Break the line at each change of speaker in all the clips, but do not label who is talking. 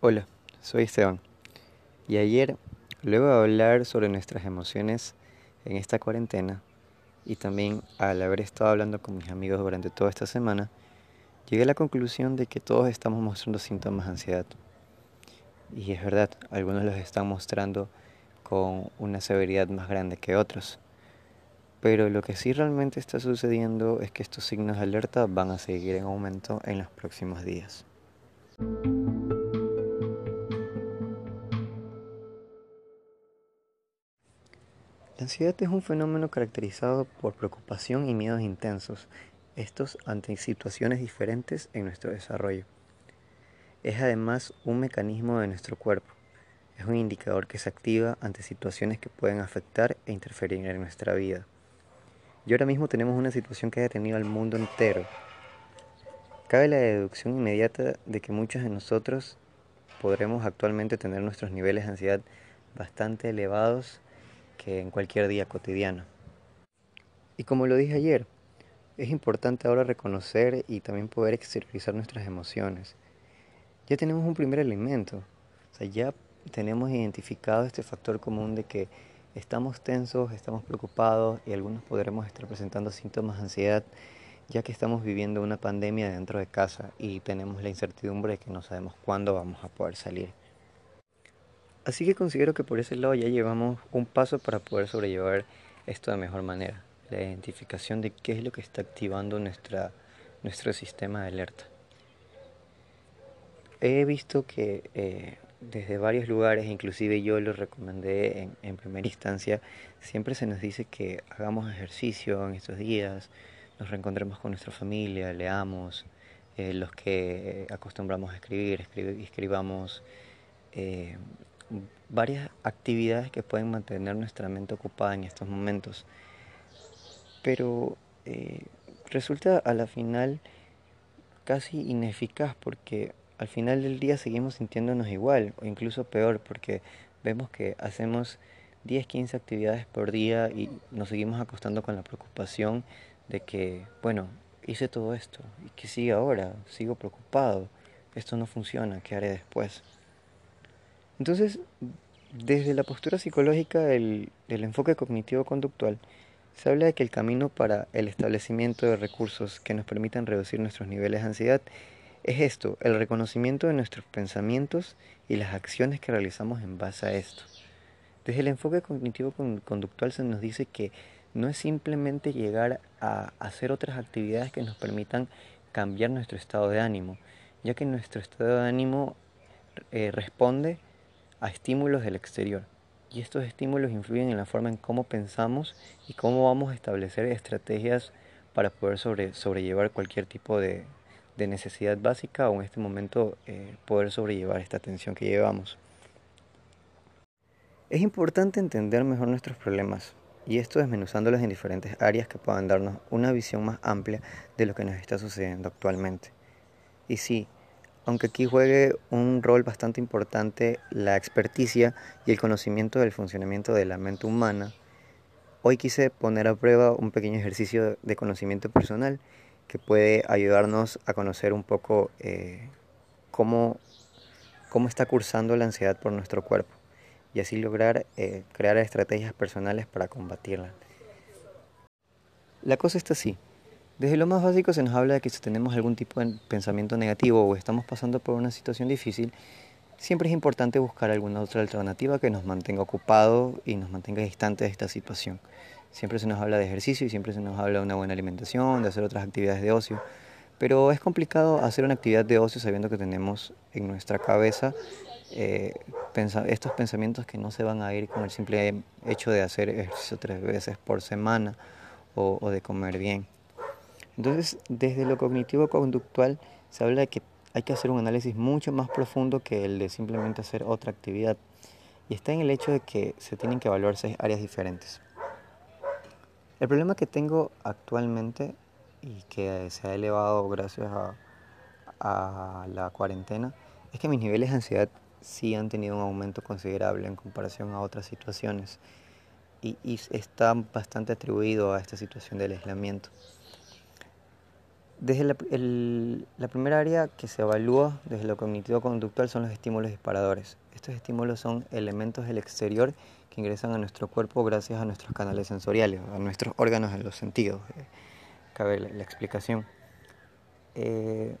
Hola, soy Esteban. Y ayer, luego de hablar sobre nuestras emociones en esta cuarentena, y también al haber estado hablando con mis amigos durante toda esta semana, llegué a la conclusión de que todos estamos mostrando síntomas de ansiedad. Y es verdad, algunos los están mostrando con una severidad más grande que otros. Pero lo que sí realmente está sucediendo es que estos signos de alerta van a seguir en aumento en los próximos días. La ansiedad es un fenómeno caracterizado por preocupación y miedos intensos, estos ante situaciones diferentes en nuestro desarrollo. Es además un mecanismo de nuestro cuerpo. Es un indicador que se activa ante situaciones que pueden afectar e interferir en nuestra vida. Y ahora mismo tenemos una situación que ha detenido al mundo entero. Cabe la deducción inmediata de que muchos de nosotros podremos actualmente tener nuestros niveles de ansiedad bastante elevados que en cualquier día cotidiano. Y como lo dije ayer, es importante ahora reconocer y también poder exteriorizar nuestras emociones. Ya tenemos un primer elemento, o sea, ya tenemos identificado este factor común de que estamos tensos, estamos preocupados y algunos podremos estar presentando síntomas de ansiedad ya que estamos viviendo una pandemia dentro de casa y tenemos la incertidumbre de que no sabemos cuándo vamos a poder salir. Así que considero que por ese lado ya llevamos un paso para poder sobrellevar esto de mejor manera, la identificación de qué es lo que está activando nuestra, nuestro sistema de alerta. He visto que eh, desde varios lugares, inclusive yo lo recomendé en, en, primera instancia, siempre se nos dice que hagamos ejercicio en estos días, nos reencontremos con nuestra familia, leamos, eh, los que acostumbramos a escribir, escribamos eh, varias actividades que pueden mantener nuestra mente ocupada en estos momentos. Pero eh, resulta a la final casi ineficaz porque al final del día seguimos sintiéndonos igual o incluso peor porque vemos que hacemos 10, 15 actividades por día y nos seguimos acostando con la preocupación de que, bueno, hice todo esto y que sigue ahora, sigo preocupado, esto no funciona, ¿qué haré después? Entonces, desde la postura psicológica del, enfoque cognitivo-conductual, se habla de que el camino para el establecimiento de recursos que nos permitan reducir nuestros niveles de ansiedad es esto, el reconocimiento de nuestros pensamientos y las acciones que realizamos en base a esto. Desde el enfoque cognitivo-conductual se nos dice que no es simplemente llegar a hacer otras actividades que nos permitan cambiar nuestro estado de ánimo, ya que nuestro estado de ánimo eh, responde a estímulos del exterior. Y estos estímulos influyen en la forma en cómo pensamos y cómo vamos a establecer estrategias para poder sobre, sobrellevar cualquier tipo de, de, necesidad básica o en este momento eh, poder sobrellevar esta tensión que llevamos. Es importante entender mejor nuestros problemas y esto desmenuzándolos en diferentes áreas que puedan darnos una visión más amplia de lo que nos está sucediendo actualmente. Y sí, aunque aquí juegue un rol bastante importante la experticia y el conocimiento del funcionamiento de la mente humana, hoy quise poner a prueba un pequeño ejercicio de conocimiento personal que puede ayudarnos a conocer un poco eh, cómo, cómo está cursando la ansiedad por nuestro cuerpo y así lograr eh, crear estrategias personales para combatirla. La cosa está así. Desde lo más básico se nos habla de que si tenemos algún tipo de pensamiento negativo o estamos pasando por una situación difícil, siempre es importante buscar alguna otra alternativa que nos mantenga ocupado y nos mantenga distante de esta situación. Siempre se nos habla de ejercicio y siempre se nos habla de una buena alimentación, de hacer otras actividades de ocio, pero es complicado hacer una actividad de ocio sabiendo que tenemos en nuestra cabeza eh, estos pensamientos que no se van a ir con el simple hecho de hacer ejercicio tres veces por semana o de comer bien. Entonces, desde lo cognitivo-conductual se habla de que hay que hacer un análisis mucho más profundo que el de simplemente hacer otra actividad. Y está en el hecho de que se tienen que evaluar seis áreas diferentes. El problema que tengo actualmente y que se ha elevado gracias a, la cuarentena es que mis niveles de ansiedad sí han tenido un aumento considerable en comparación a otras situaciones. y, está bastante atribuido a esta situación del aislamiento. Desde la, la, primera área que se evalúa desde lo cognitivo-conductual son los estímulos disparadores. Estos estímulos son elementos del exterior que ingresan a nuestro cuerpo gracias a nuestros canales sensoriales, a nuestros órganos en los sentidos. Eh, cabe la, explicación. Eh,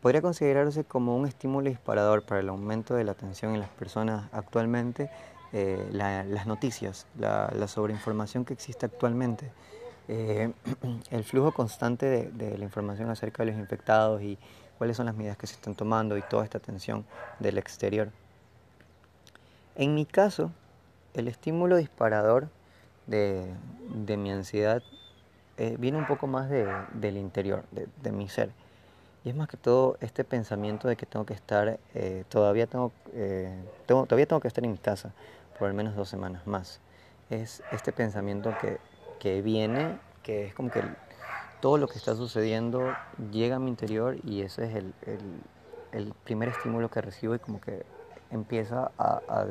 podría considerarse como un estímulo disparador para el aumento de la atención en las personas actualmente eh, las noticias, la, sobreinformación que existe actualmente, eh, el flujo constante de, la información acerca de los infectados y cuáles son las medidas que se están tomando y toda esta atención del exterior. En mi caso, el estímulo disparador de, mi ansiedad eh, viene un poco más del interior, de mi ser. Y es más que todo este pensamiento de que tengo que estar, eh, todavía tengo, eh, tengo, todavía tengo que estar en mi casa por al menos dos semanas más. Es este pensamiento que, viene, que es como que todo lo que está sucediendo llega a mi interior y ese es el, primer estímulo que recibo y como que empieza a,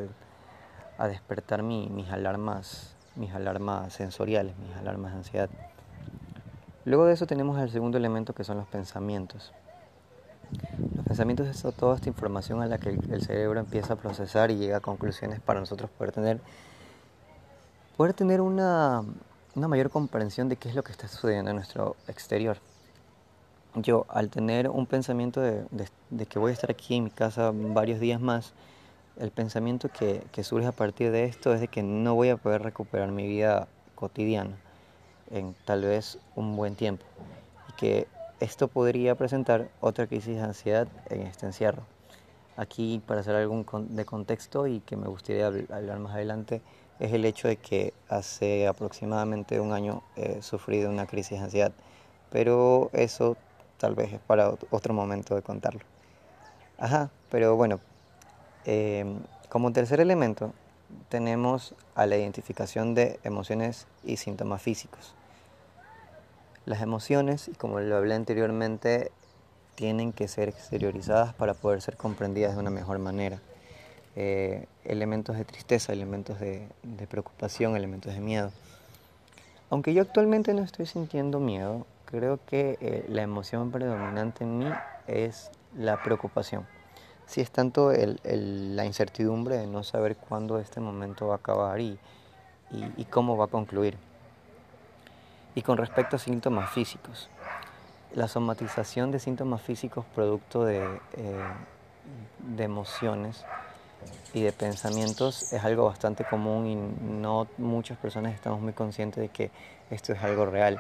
a despertar mi, mis alarmas, mis alarmas sensoriales, mis alarmas de ansiedad. Luego de eso tenemos el segundo elemento que son los pensamientos. Los pensamientos es toda esta información a la que el cerebro empieza a procesar y llega a conclusiones para nosotros poder tener, poder tener una, una mayor comprensión de qué es lo que está sucediendo en nuestro exterior. Yo, al tener un pensamiento de, de, que voy a estar aquí en mi casa varios días más, el pensamiento que, surge a partir de esto es de que no voy a poder recuperar mi vida cotidiana en tal vez un buen tiempo y que esto podría presentar otra crisis de ansiedad en este encierro. Aquí, para hacer algún de contexto y que me gustaría hablar más adelante, es el hecho de que hace aproximadamente un año he sufrido una crisis de ansiedad, pero eso tal vez es para otro momento de contarlo. Ajá, pero bueno, em, como tercer elemento tenemos a la identificación de emociones y síntomas físicos. Las emociones, como lo hablé anteriormente, tienen que ser exteriorizadas para poder ser comprendidas de una mejor manera. Eh, elementos de tristeza, elementos de, preocupación, elementos de miedo. Aunque yo actualmente no estoy sintiendo miedo, creo que eh, la emoción predominante en mí es la preocupación si es tanto la incertidumbre de no saber cuándo este momento va a acabar y, cómo va a concluir. Y con respecto a síntomas físicos, la somatización de síntomas físicos producto de, eh, de emociones y de pensamientos es algo bastante común y no muchas personas estamos muy conscientes de que esto es algo real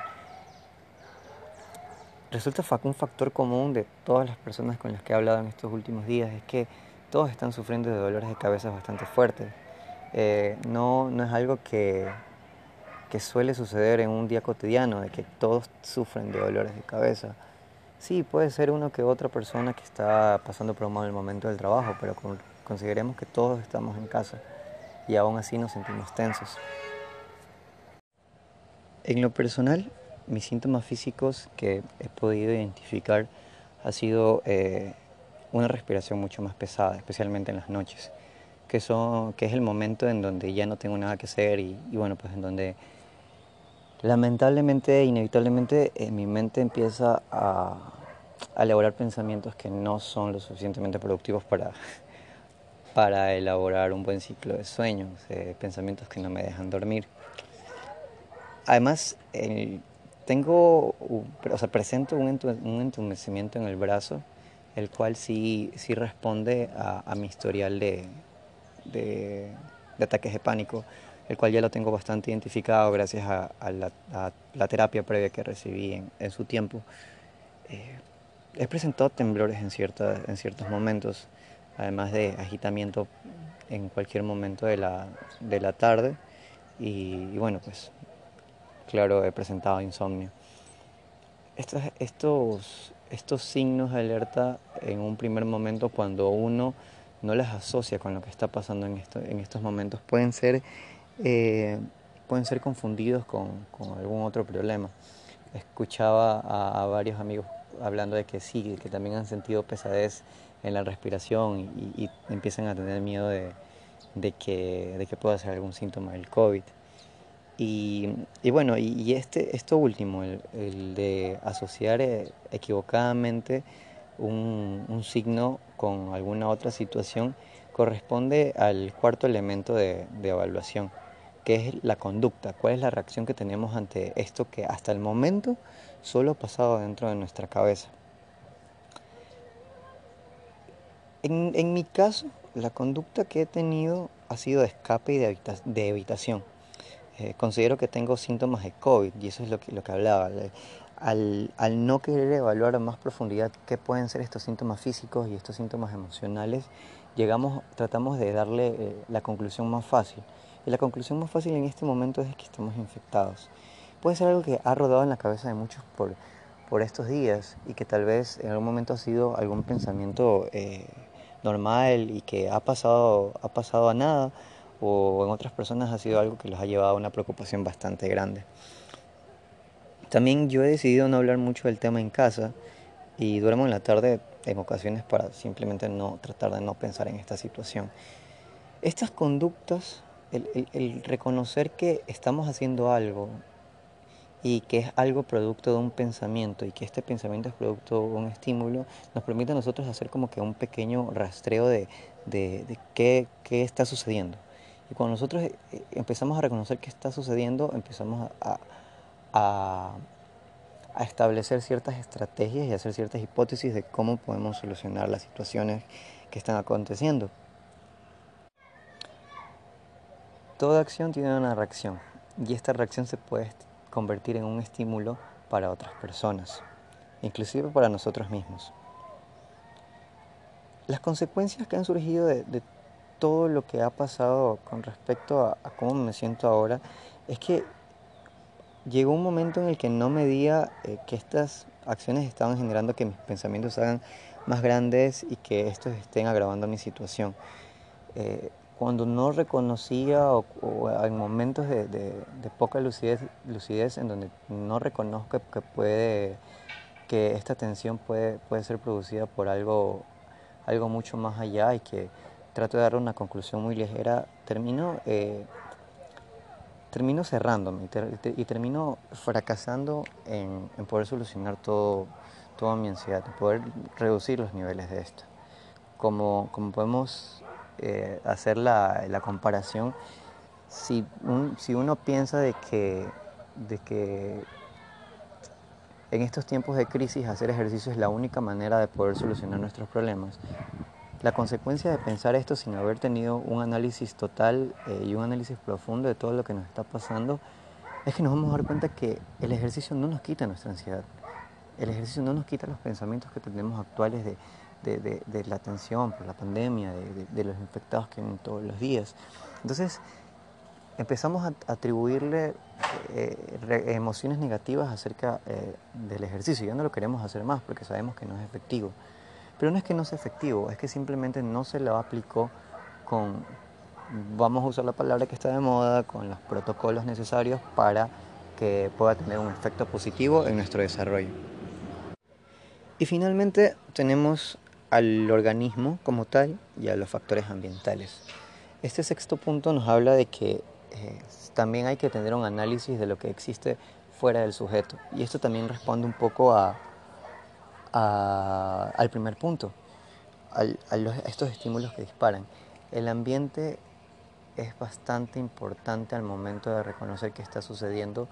resulta un factor común de todas las personas con las que he hablado en estos últimos días, es que todos están sufriendo de dolores de cabeza bastante fuertes. Eh, no, no es algo que, que suele suceder en un día cotidiano, de que todos sufren de dolores de cabeza. Sí, puede ser uno que otra persona que está pasando por un mal momento del trabajo, pero consideremos que todos estamos en casa y aún así nos sentimos tensos. En lo personal, mis síntomas físicos que he podido identificar ha sido eh, una respiración mucho más pesada, especialmente en las noches, que, son, que es el momento en donde ya no tengo nada que hacer y, bueno, pues en donde lamentablemente, inevitablemente, en mi mente empieza a, elaborar pensamientos que no son lo suficientemente productivos para, para elaborar un buen ciclo de sueños, pensamientos que no me dejan dormir. Además, el, tengo, o sea, presento un, entumecimiento en el brazo, el cual sí, sí responde a, mi historial de, de, ataques de pánico, el cual ya lo tengo bastante identificado gracias a, la, terapia previa que recibí en, su tiempo. Eh, he presentado temblores en, cierta, en ciertos momentos, además de agitamiento en cualquier momento de la, de la tarde. y, bueno, pues claro, he presentado insomnio. Estos, estos, estos signos de alerta en un primer momento cuando uno no las asocia con lo que está pasando en, esto, en estos momentos pueden ser, eh, pueden ser confundidos con, con, algún otro problema. Escuchaba a, varios amigos hablando de que sí, que también han sentido pesadez en la respiración y, y empiezan a tener miedo de, de, que, de que pueda ser algún síntoma del COVID. Y, bueno, y, este, esto último, el, de asociar eh, equivocadamente un, signo con alguna otra situación, corresponde al cuarto elemento de, de evaluación, que es la conducta, cuál es la reacción que tenemos ante esto que hasta el momento solo ha pasado dentro de nuestra cabeza. En, en mi caso, la conducta que he tenido ha sido de escape y de, evitación. Eh, considero que tengo síntomas de COVID y eso es lo que, lo que hablaba. Al, al, no querer evaluar a más profundidad qué pueden ser estos síntomas físicos y estos síntomas emocionales, llegamos, tratamos de darle eh, la conclusión más fácil. Y la conclusión más fácil en este momento es que estamos infectados. Puede ser algo que ha rodado en la cabeza de muchos por, por estos días y que tal vez en algún momento ha sido algún pensamiento eh, normal y que ha pasado, ha pasado a nada o en otras personas ha sido algo que les ha llevado a una preocupación bastante grande. También yo he decidido no hablar mucho del tema en casa y duermo en la tarde en ocasiones para simplemente no tratar de no pensar en esta situación. Estas conductas, el, reconocer que estamos haciendo algo y que es algo producto de un pensamiento y que este pensamiento es producto de un estímulo, nos permite a nosotros hacer como que un pequeño rastreo de, qué, está sucediendo. Y cuando nosotros eh, empezamos a reconocer qué está sucediendo, empezamos a, a, a establecer ciertas estrategias y hacer ciertas hipótesis de cómo podemos solucionar las situaciones que están aconteciendo. Toda acción tiene una reacción y esta reacción se puede convertir en un estímulo para otras personas, inclusive para nosotros mismos. Las consecuencias que han surgido de, todo lo que ha pasado con respecto a, cómo me siento ahora es que llegó un momento en el que no medía eh, que estas acciones estaban generando que mis pensamientos se hagan más grandes y que estos estén agravando mi situación. Eh, cuando no reconocía o, en momentos de, poca lucidez, lucidez, en donde no reconozco que puede que esta tensión puede, puede ser producida por algo, algo mucho más allá y que trato de dar una conclusión muy ligera, termino, eh, cerrándome y, termino fracasando en, poder solucionar todo, toda mi ansiedad, en poder reducir los niveles de esto. Como, como podemos eh, hacer la, la, comparación, si, si uno piensa de que, de que en estos tiempos de crisis hacer ejercicio es la única manera de poder solucionar nuestros problemas, la consecuencia de pensar esto sin haber tenido un análisis total eh, y un análisis profundo de todo lo que nos está pasando es que nos vamos a dar cuenta que el ejercicio no nos quita nuestra ansiedad. El ejercicio no nos quita los pensamientos que tenemos actuales de, la atención por la pandemia, de, los infectados que vienen todos los días. Entonces, empezamos a atribuirle eh, emociones negativas acerca eh, del ejercicio. Ya no lo queremos hacer más porque sabemos que no es efectivo. Pero no es que no sea efectivo, es que simplemente no se lo aplicó con, vamos a usar la palabra que está de moda, con los protocolos necesarios para que pueda tener un efecto positivo en nuestro desarrollo. Y finalmente tenemos al organismo como tal y a los factores ambientales. Este sexto punto nos habla de que eh, también hay que tener un análisis de lo que existe fuera del sujeto. Y esto también responde un poco a, al primer punto, a estos estímulos que disparan. El ambiente es bastante importante al momento de reconocer qué está sucediendo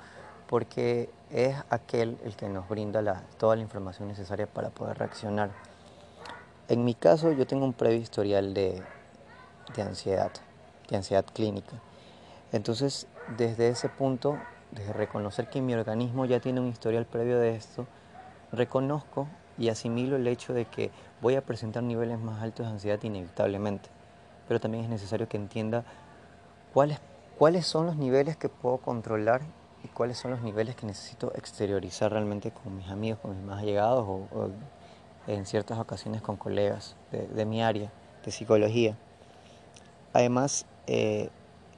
porque es aquel el que nos brinda toda la información necesaria para poder reaccionar. En mi caso yo tengo un previo historial de, ansiedad, de ansiedad clínica. Entonces, desde ese punto, desde reconocer que mi organismo ya tiene un historial previo de esto, reconozco y asimilo el hecho de que voy a presentar niveles más altos de ansiedad inevitablemente. Pero también es necesario que entienda cuáles, cuáles son los niveles que puedo controlar y cuáles son los niveles que necesito exteriorizar realmente con mis amigos, con mis más allegados o en ciertas ocasiones con colegas de, mi área de psicología. Además, eh,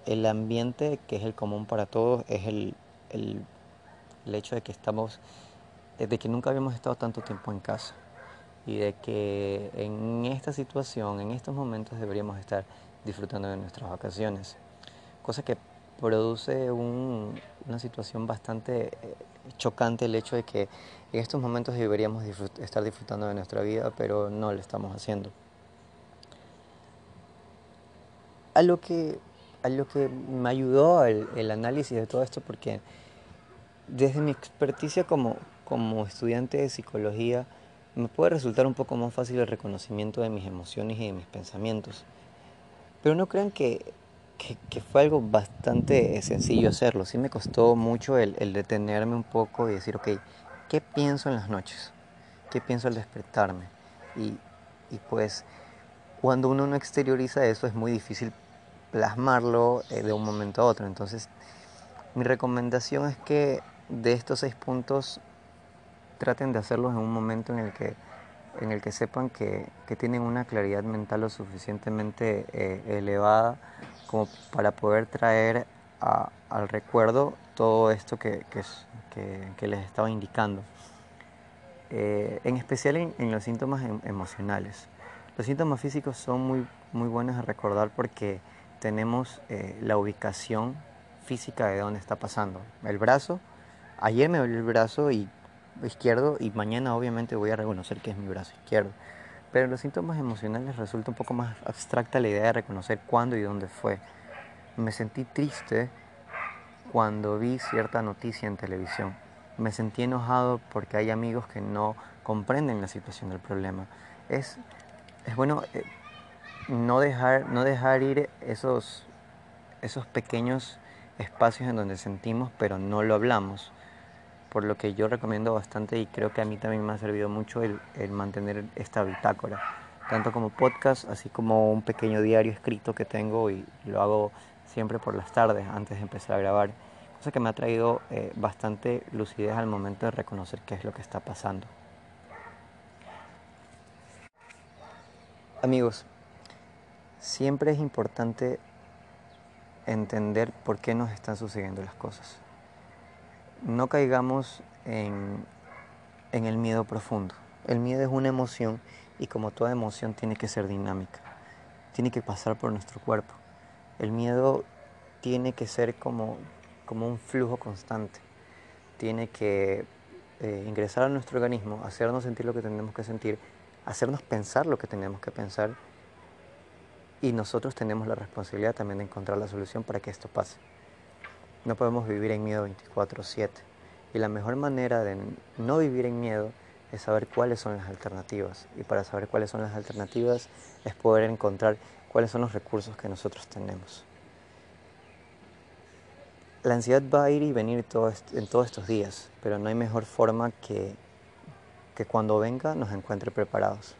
el ambiente que es el común para todos es el, el, hecho de que estamos, de que nunca habíamos estado tanto tiempo en casa y de que en esta situación, en estos momentos deberíamos estar disfrutando de nuestras vacaciones. Cosa que produce una situación bastante eh, chocante el hecho de que en estos momentos deberíamos estar disfrutando de nuestra vida, pero no lo estamos haciendo. A lo que, a lo que me ayudó el, el análisis de todo esto, porque desde mi experticia como, como estudiante de psicología, me puede resultar un poco más fácil el reconocimiento de mis emociones y de mis pensamientos. Pero no crean que, que, fue algo bastante sencillo hacerlo. Sí me costó mucho el, el, detenerme un poco y decir, ok, ¿qué pienso en las noches? ¿Qué pienso al despertarme? Y, y pues cuando uno no exterioriza eso es muy difícil plasmarlo eh, de un momento a otro. Entonces mi recomendación es que de estos seis puntos traten de hacerlos en un momento en el que, en el que sepan que, tienen una claridad mental lo suficientemente eh, elevada como para poder traer al recuerdo todo esto que, que, les estaba indicando. Eh, en especial en, los síntomas em, emocionales. Los síntomas físicos son muy, muy buenos a recordar porque tenemos eh, la ubicación física de dónde está pasando. El brazo, ayer me dolió el brazo y izquierdo y mañana obviamente voy a reconocer que es mi brazo izquierdo. Pero los síntomas emocionales resulta un poco más abstracta la idea de reconocer cuándo y dónde fue. Me sentí triste cuando vi cierta noticia en televisión. Me sentí enojado porque hay amigos que no comprenden la situación del problema. Es, es bueno eh, no, dejar, no dejar ir esos, esos pequeños espacios en donde sentimos pero no lo hablamos por lo que yo recomiendo bastante y creo que a mí también me ha servido mucho el, mantener esta bitácora, tanto como podcast, así como un pequeño diario escrito que tengo y lo hago siempre por las tardes antes de empezar a grabar, cosa que me ha traído eh, bastante lucidez al momento de reconocer qué es lo que está pasando. Amigos, siempre es importante entender por qué nos están sucediendo las cosas no caigamos en, el miedo profundo. El miedo es una emoción y como toda emoción tiene que ser dinámica, tiene que pasar por nuestro cuerpo. El miedo tiene que ser como, un flujo constante, tiene que eh, ingresar a nuestro organismo, hacernos sentir lo que tenemos que sentir, hacernos pensar lo que tenemos que pensar y nosotros tenemos la responsabilidad también de encontrar la solución para que esto pase. No podemos vivir en miedo 24/7. Y la mejor manera de no vivir en miedo es saber cuáles son las alternativas. Y para saber cuáles son las alternativas es poder encontrar cuáles son los recursos que nosotros tenemos. La ansiedad va a ir y venir en todos estos días, pero no hay mejor forma que, que cuando venga nos encuentre preparados.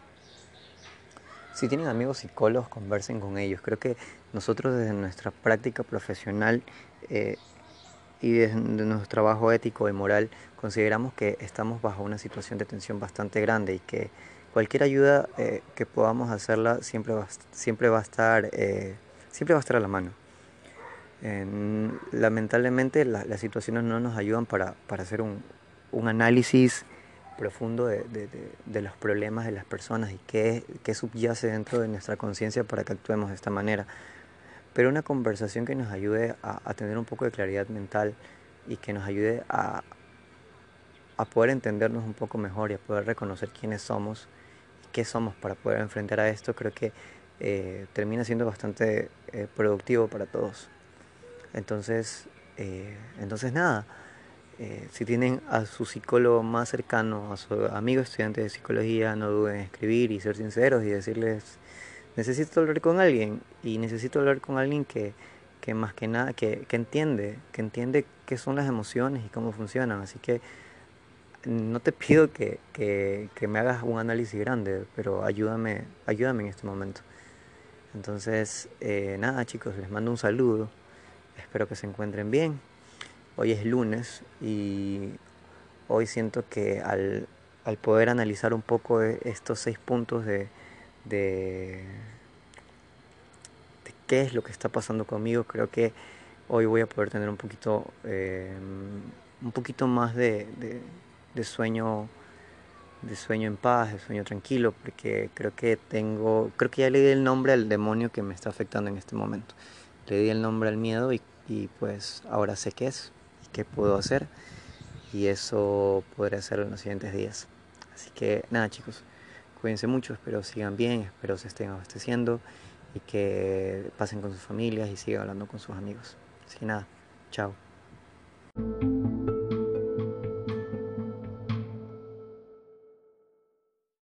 Si tienen amigos psicólogos, conversen con ellos. Creo que nosotros desde nuestra práctica profesional eh, y desde nuestro trabajo ético y moral consideramos que estamos bajo una situación de tensión bastante grande y que cualquier ayuda eh, que podamos hacerla siempre va, siempre va a estar eh, siempre va a estar a la mano. Lamentablemente las situaciones no nos ayudan para, para hacer un, un, análisis profundo de, de, de, los problemas de las personas y qué, qué subyace dentro de nuestra conciencia para que actuemos de esta manera pero una conversación que nos ayude a, tener un poco de claridad mental y que nos ayude a, poder entendernos un poco mejor y a poder reconocer quiénes somos y qué somos para poder enfrentar a esto, creo que eh, termina siendo bastante eh, productivo para todos. Entonces, eh, entonces nada, si tienen a su psicólogo más cercano, a su amigo estudiante de psicología, no duden en escribir y ser sinceros y decirles necesito hablar con alguien y necesito hablar con alguien que, que más que nada, que, que, entiende, que entiende qué son las emociones y cómo funcionan. Así que no te pido que, que, que me hagas un análisis grande, pero ayúdame, ayúdame en este momento. Entonces, eh, nada chicos, les mando un saludo. Espero que se encuentren bien. Hoy es lunes y hoy siento que al, al poder analizar un poco estos seis puntos de, de, qué es lo que está pasando conmigo, creo que hoy voy a poder tener un poquito, eh, un poquito más de, de, sueño de sueño en paz, de sueño tranquilo, porque creo que tengo, creo que ya le di el nombre al demonio que me está afectando en este momento. Le di el nombre al miedo y y pues ahora sé qué es, qué puedo hacer y eso podré hacerlo en los siguientes días. Así que nada chicos, cuídense mucho, espero sigan bien, espero se estén abasteciendo y que pasen con sus familias y sigan hablando con sus amigos. Así nada, chao.